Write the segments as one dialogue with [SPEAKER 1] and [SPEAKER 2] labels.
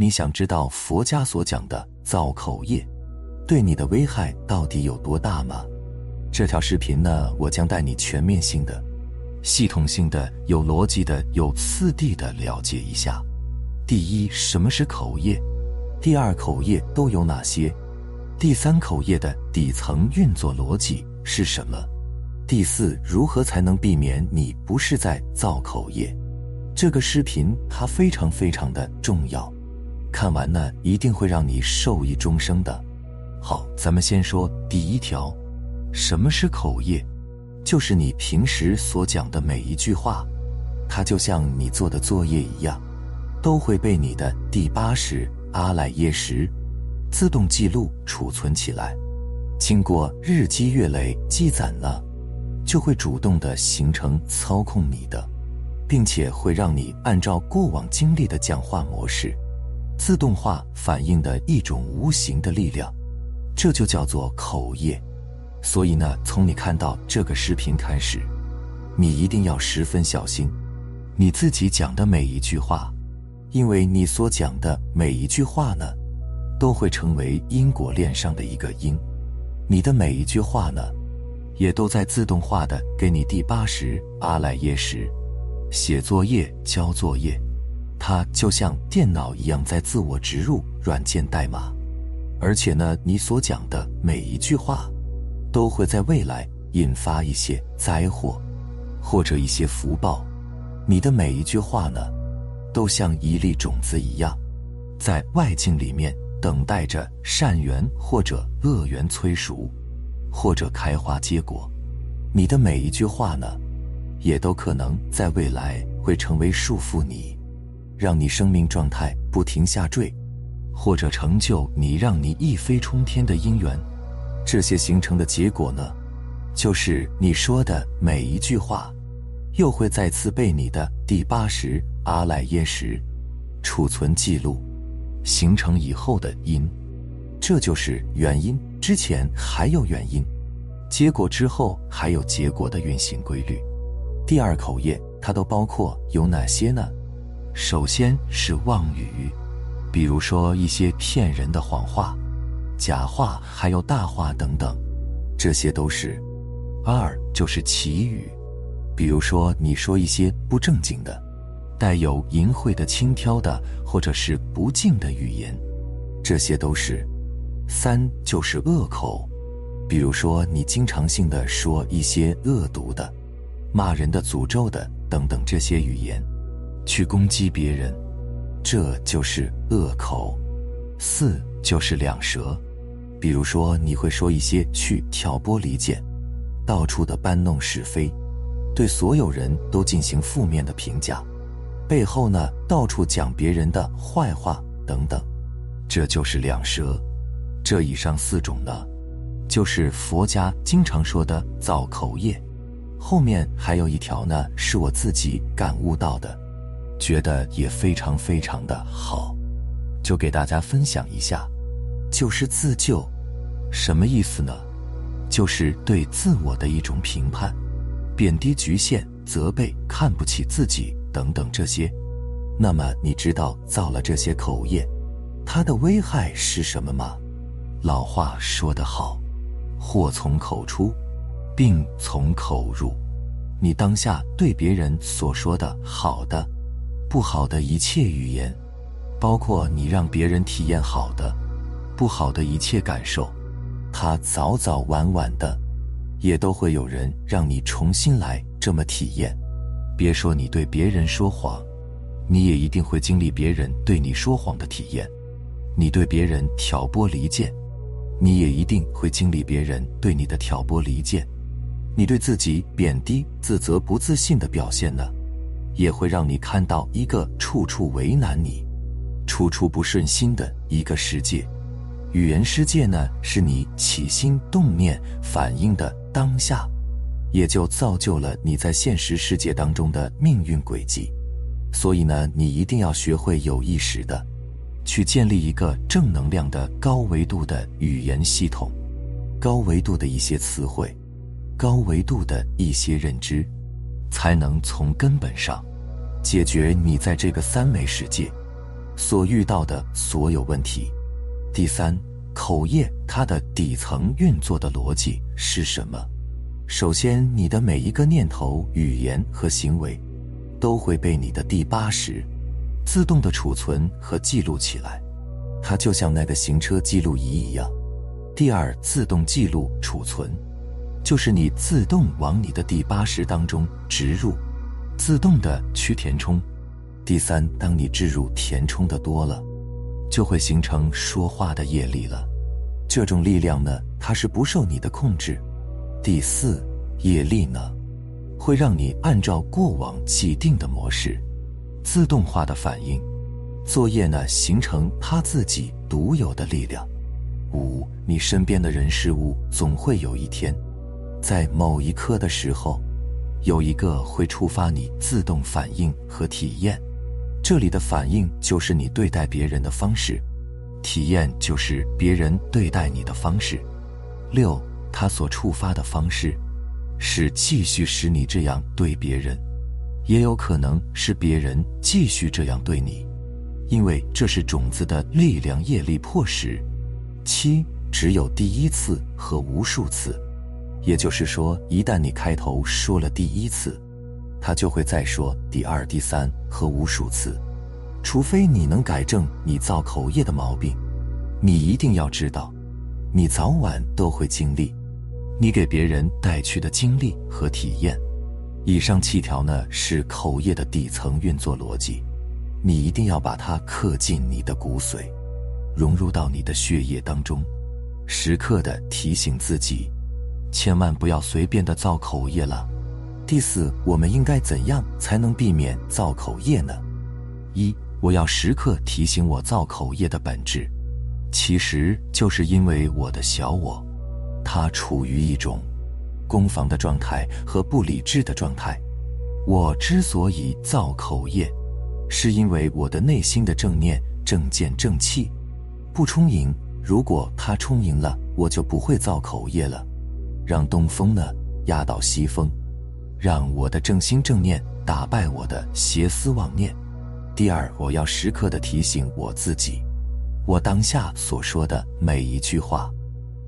[SPEAKER 1] 你想知道佛家所讲的造口业对你的危害到底有多大吗？这条视频呢，我将带你全面性的、系统性的、有逻辑的、有次第的了解一下。第一，什么是口业？第二，口业都有哪些？第三，口业的底层运作逻辑是什么？第四，如何才能避免你不是在造口业？这个视频它非常非常的重要。看完呢，一定会让你受益终生的。好，咱们先说第一条，什么是口业？就是你平时所讲的每一句话，它就像你做的作业一样，都会被你的第八识阿赖耶识自动记录储存起来，经过日积月累积攒了，就会主动的形成操控你的，并且会让你按照过往经历的讲话模式。自动化反映的一种无形的力量，这就叫做口业。所以呢，从你看到这个视频开始，你一定要十分小心，你自己讲的每一句话，因为你所讲的每一句话呢，都会成为因果链上的一个因。你的每一句话呢，也都在自动化的给你第八识阿赖耶识写作业、交作业。它就像电脑一样，在自我植入软件代码，而且呢，你所讲的每一句话，都会在未来引发一些灾祸，或者一些福报。你的每一句话呢，都像一粒种子一样，在外境里面等待着善缘或者恶缘催熟，或者开花结果。你的每一句话呢，也都可能在未来会成为束缚你。让你生命状态不停下坠，或者成就你让你一飞冲天的因缘，这些形成的结果呢，就是你说的每一句话，又会再次被你的第八识阿赖耶识储存记录，形成以后的因，这就是原因。之前还有原因，结果之后还有结果的运行规律。第二口业它都包括有哪些呢？首先是妄语，比如说一些骗人的谎话、假话，还有大话等等，这些都是。二就是绮语，比如说你说一些不正经的、带有淫秽的、轻佻的，或者是不敬的语言，这些都是。三就是恶口，比如说你经常性的说一些恶毒的、骂人的、诅咒的等等这些语言。去攻击别人，这就是恶口。四就是两舌，比如说你会说一些去挑拨离间，到处的搬弄是非，对所有人都进行负面的评价，背后呢到处讲别人的坏话等等，这就是两舌。这以上四种呢，就是佛家经常说的造口业。后面还有一条呢，是我自己感悟到的。觉得也非常非常的好，就给大家分享一下，就是自救，什么意思呢？就是对自我的一种评判、贬低、局限、责备、看不起自己等等这些。那么你知道造了这些口业，它的危害是什么吗？老话说得好，祸从口出，病从口入。你当下对别人所说的好的。不好的一切语言，包括你让别人体验好的、不好的一切感受，它早早晚晚的，也都会有人让你重新来这么体验。别说你对别人说谎，你也一定会经历别人对你说谎的体验；你对别人挑拨离间，你也一定会经历别人对你的挑拨离间；你对自己贬低、自责、不自信的表现呢？也会让你看到一个处处为难你、处处不顺心的一个世界。语言世界呢，是你起心动念反应的当下，也就造就了你在现实世界当中的命运轨迹。所以呢，你一定要学会有意识的去建立一个正能量的高维度的语言系统，高维度的一些词汇，高维度的一些认知，才能从根本上解决你在这个三维世界所遇到的所有问题。第三，口业它的底层运作的逻辑是什么？首先，你的每一个念头、语言和行为，都会被你的第八识自动的储存和记录起来，它就像那个行车记录仪一样。第二，自动记录储存，就是你自动往你的第八识当中植入，自动的去填充。第三，当你置入填充的多了。就会形成说话的业力了，这种力量呢，它是不受你的控制。第四，业力呢，会让你按照过往既定的模式，自动化的反应，作业呢，形成他自己独有的力量。五，你身边的人事物总会有一天，在某一刻的时候，有一个会触发你自动反应和体验。这里的反应就是你对待别人的方式，体验就是别人对待你的方式。六，他所触发的方式，是继续使你这样对别人，也有可能是别人继续这样对你，因为这是种子的力量业力迫使。七，只有第一次和无数次，也就是说，一旦你开头说了第一次。他就会再说第二、第三和无数次，除非你能改正你造口业的毛病。你一定要知道，你早晚都会经历，你给别人带去的经历和体验。以上七条呢是口业的底层运作逻辑，你一定要把它刻进你的骨髓，融入到你的血液当中，时刻的提醒自己，千万不要随便的造口业了。第四，我们应该怎样才能避免造口业呢？一，我要时刻提醒我造口业的本质，其实就是因为我的小我，它处于一种攻防的状态和不理智的状态。我之所以造口业，是因为我的内心的正念、正见、正气不充盈。如果它充盈了，我就不会造口业了。让东风呢压倒西风。让我的正心正念打败我的邪思妄念。第二，我要时刻的提醒我自己，我当下所说的每一句话，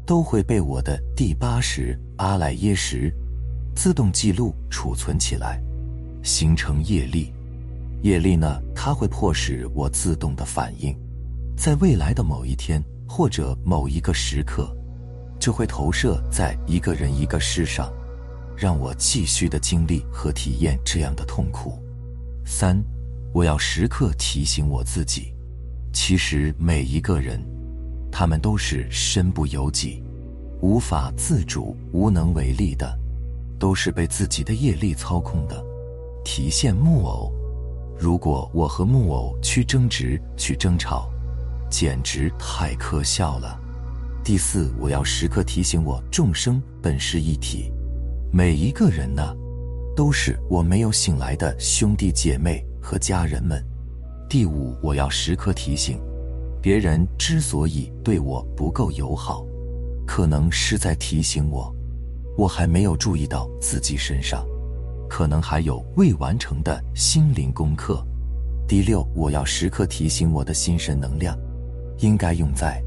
[SPEAKER 1] 都会被我的第八识阿赖耶识自动记录储存起来，形成业力。业力呢，它会迫使我自动的反应，在未来的某一天或者某一个时刻，就会投射在一个人一个事上。让我继续的经历和体验这样的痛苦。三，我要时刻提醒我自己，其实每一个人，他们都是身不由己、无法自主、无能为力的，都是被自己的业力操控的。提现木偶，如果我和木偶去争执、去争吵，简直太可笑了。第四，我要时刻提醒我，众生本是一体。每一个人呢，都是我没有醒来的兄弟姐妹和家人们。第五，我要时刻提醒，别人之所以对我不够友好，可能是在提醒我，我还没有注意到自己身上，可能还有未完成的心灵功课。第六，我要时刻提醒我的心神能量，应该用在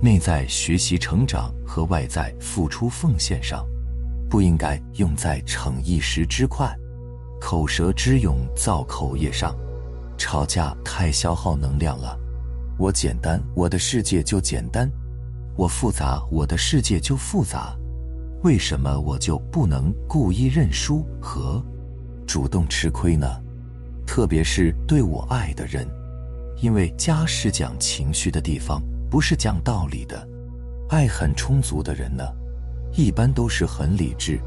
[SPEAKER 1] 内在学习成长和外在付出奉献上。不应该用在逞一时之快、口舌之勇、造口业上。吵架太消耗能量了。我简单，我的世界就简单；我复杂，我的世界就复杂。为什么我就不能故意认输和主动吃亏呢？特别是对我爱的人，因为家是讲情绪的地方，不是讲道理的。爱很充足的人呢？一般都是很理智，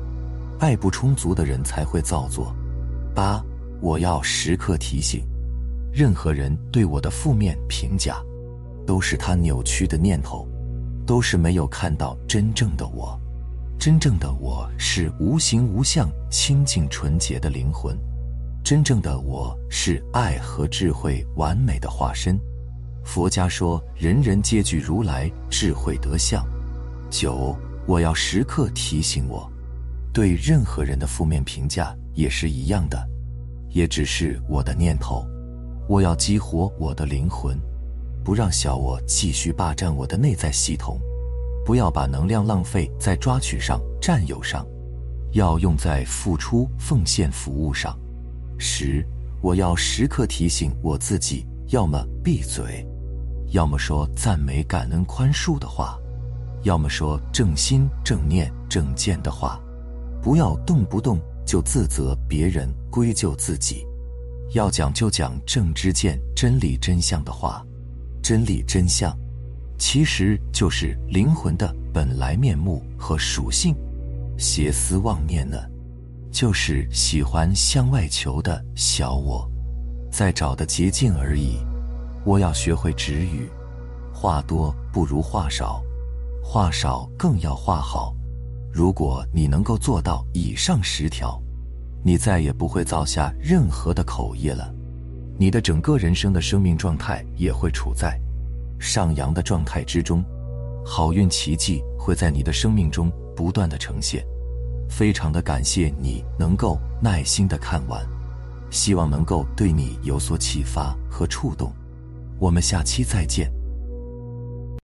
[SPEAKER 1] 爱不充足的人才会造作。八，我要时刻提醒，任何人对我的负面评价，都是他扭曲的念头，都是没有看到真正的我。真正的我是无形无相、清净纯洁的灵魂。真正的我是爱和智慧完美的化身。佛家说，人人皆具如来智慧德相。九，我要时刻提醒我，对任何人的负面评价也是一样的，也只是我的念头。我要激活我的灵魂，不让小我继续霸占我的内在系统，不要把能量浪费在抓取上、占有上，要用在付出、奉献、服务上。十，我要时刻提醒我自己，要么闭嘴，要么说赞美、感恩、宽恕的话，要么说正心、正念、正见的话，不要动不动就自责别人、归咎自己，要讲就讲正知见、真理真相的话。真理真相，其实就是灵魂的本来面目和属性。邪思妄念呢？就是喜欢向外求的小我，在找的捷径而已。我要学会止语，话多不如话少，话少更要话好。如果你能够做到以上十条，你再也不会造下任何的口业了。你的整个人生的生命状态也会处在上扬的状态之中，好运奇迹会在你的生命中不断的呈现。非常的感谢你能够耐心的看完，希望能够对你有所启发和触动。我们下期再见。